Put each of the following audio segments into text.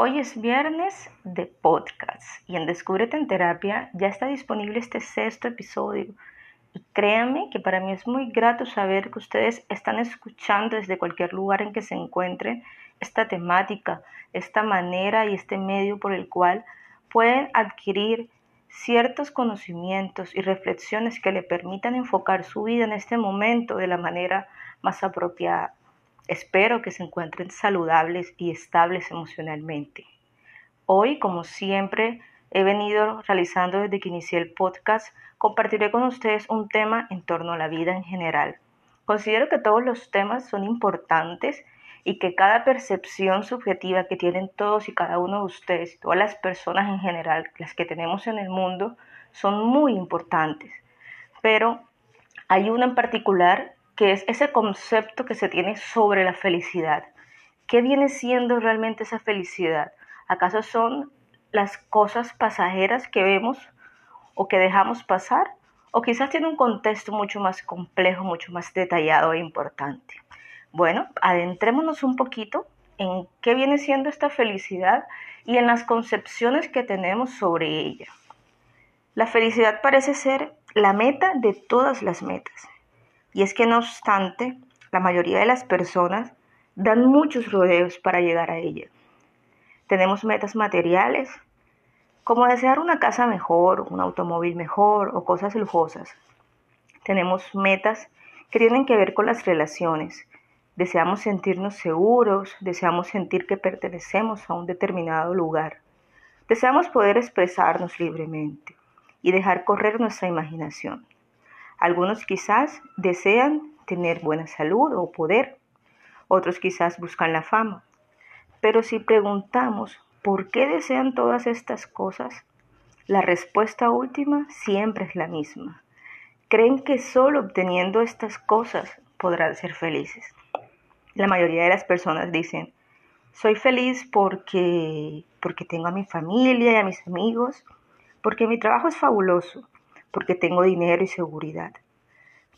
Hoy es viernes de podcast y en Descúbrete en Terapia ya está disponible este sexto episodio. Y créanme que para mí es muy grato saber que ustedes están escuchando desde cualquier lugar en que se encuentren esta temática, esta manera y este medio por el cual pueden adquirir ciertos conocimientos y reflexiones que le permitan enfocar su vida en este momento de la manera más apropiada. Espero que se encuentren saludables y estables emocionalmente. Hoy, como siempre, he venido realizando desde que inicié el podcast, compartiré con ustedes un tema en torno a la vida en general. Considero que todos los temas son importantes y que cada percepción subjetiva que tienen todos y cada uno de ustedes, todas las personas en general, las que tenemos en el mundo, son muy importantes. Pero hay una en particular que es ese concepto que se tiene sobre la felicidad. ¿Qué viene siendo realmente esa felicidad? ¿Acaso son las cosas pasajeras que vemos o que dejamos pasar? ¿O quizás tiene un contexto mucho más complejo, mucho más detallado e importante? Bueno, adentrémonos un poquito en qué viene siendo esta felicidad y en las concepciones que tenemos sobre ella. La felicidad parece ser la meta de todas las metas. Y es que no obstante, la mayoría de las personas dan muchos rodeos para llegar a ella. Tenemos metas materiales, como desear una casa mejor, un automóvil mejor o cosas lujosas. Tenemos metas que tienen que ver con las relaciones. Deseamos sentirnos seguros, deseamos sentir que pertenecemos a un determinado lugar. Deseamos poder expresarnos libremente y dejar correr nuestra imaginación. Algunos quizás desean tener buena salud o poder, otros quizás buscan la fama. Pero si preguntamos por qué desean todas estas cosas, la respuesta última siempre es la misma. Creen que solo obteniendo estas cosas podrán ser felices. La mayoría de las personas dicen, soy feliz porque, porque tengo a mi familia y a mis amigos, porque mi trabajo es fabuloso, porque tengo dinero y seguridad.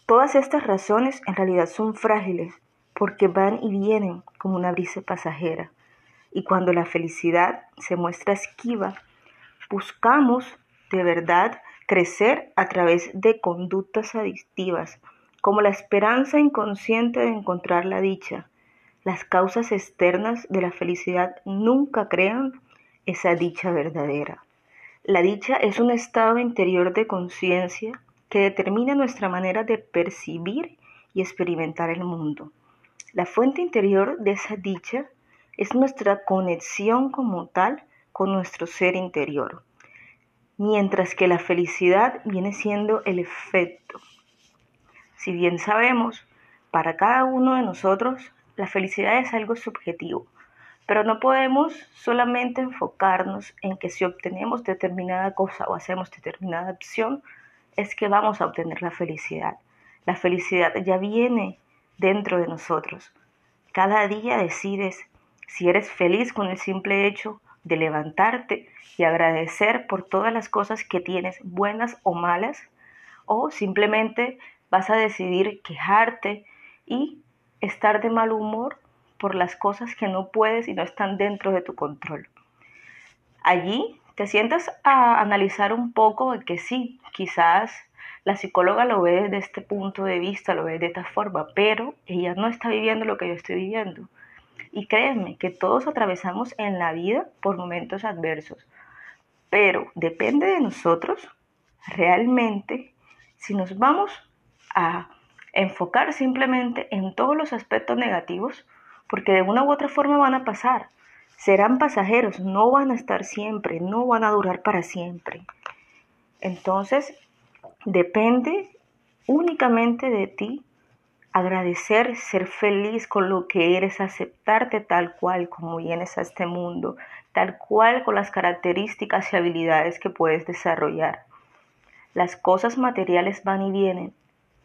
Todas estas razones en realidad son frágiles porque van y vienen como una brisa pasajera. Y cuando la felicidad se muestra esquiva, buscamos de verdad crecer a través de conductas adictivas, como la esperanza inconsciente de encontrar la dicha. Las causas externas de la felicidad nunca crean esa dicha verdadera. La dicha es un estado interior de conciencia que determina nuestra manera de percibir y experimentar el mundo. La fuente interior de esa dicha es nuestra conexión como tal con nuestro ser interior, mientras que la felicidad viene siendo el efecto. Si bien sabemos, para cada uno de nosotros la felicidad es algo subjetivo, pero no podemos solamente enfocarnos en que si obtenemos determinada cosa o hacemos determinada acción, es que vamos a obtener la felicidad. La felicidad ya viene dentro de nosotros. Cada día decides si eres feliz con el simple hecho de levantarte y agradecer por todas las cosas que tienes, buenas o malas, o simplemente vas a decidir quejarte y estar de mal humor por las cosas que no puedes y no están dentro de tu control. Allí te sientas a analizar un poco de que sí, quizás la psicóloga lo ve desde este punto de vista, lo ve de esta forma, pero ella no está viviendo lo que yo estoy viviendo. Y créeme que todos atravesamos en la vida por momentos adversos, pero depende de nosotros realmente si nos vamos a enfocar simplemente en todos los aspectos negativos porque de una u otra forma van a pasar. Serán pasajeros, no van a estar siempre, no van a durar para siempre. Entonces, depende únicamente de ti agradecer, ser feliz con lo que eres, aceptarte tal cual como vienes a este mundo, tal cual con las características y habilidades que puedes desarrollar. Las cosas materiales van y vienen,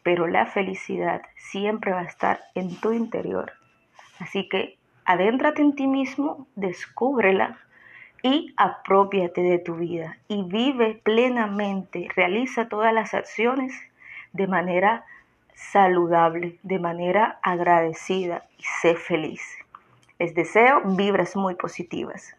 pero la felicidad siempre va a estar en tu interior. Así que adéntrate en ti mismo, descúbrela y apropiate de tu vida y vive plenamente, realiza todas las acciones de manera saludable, de manera agradecida y sé feliz. Les deseo vibras muy positivas.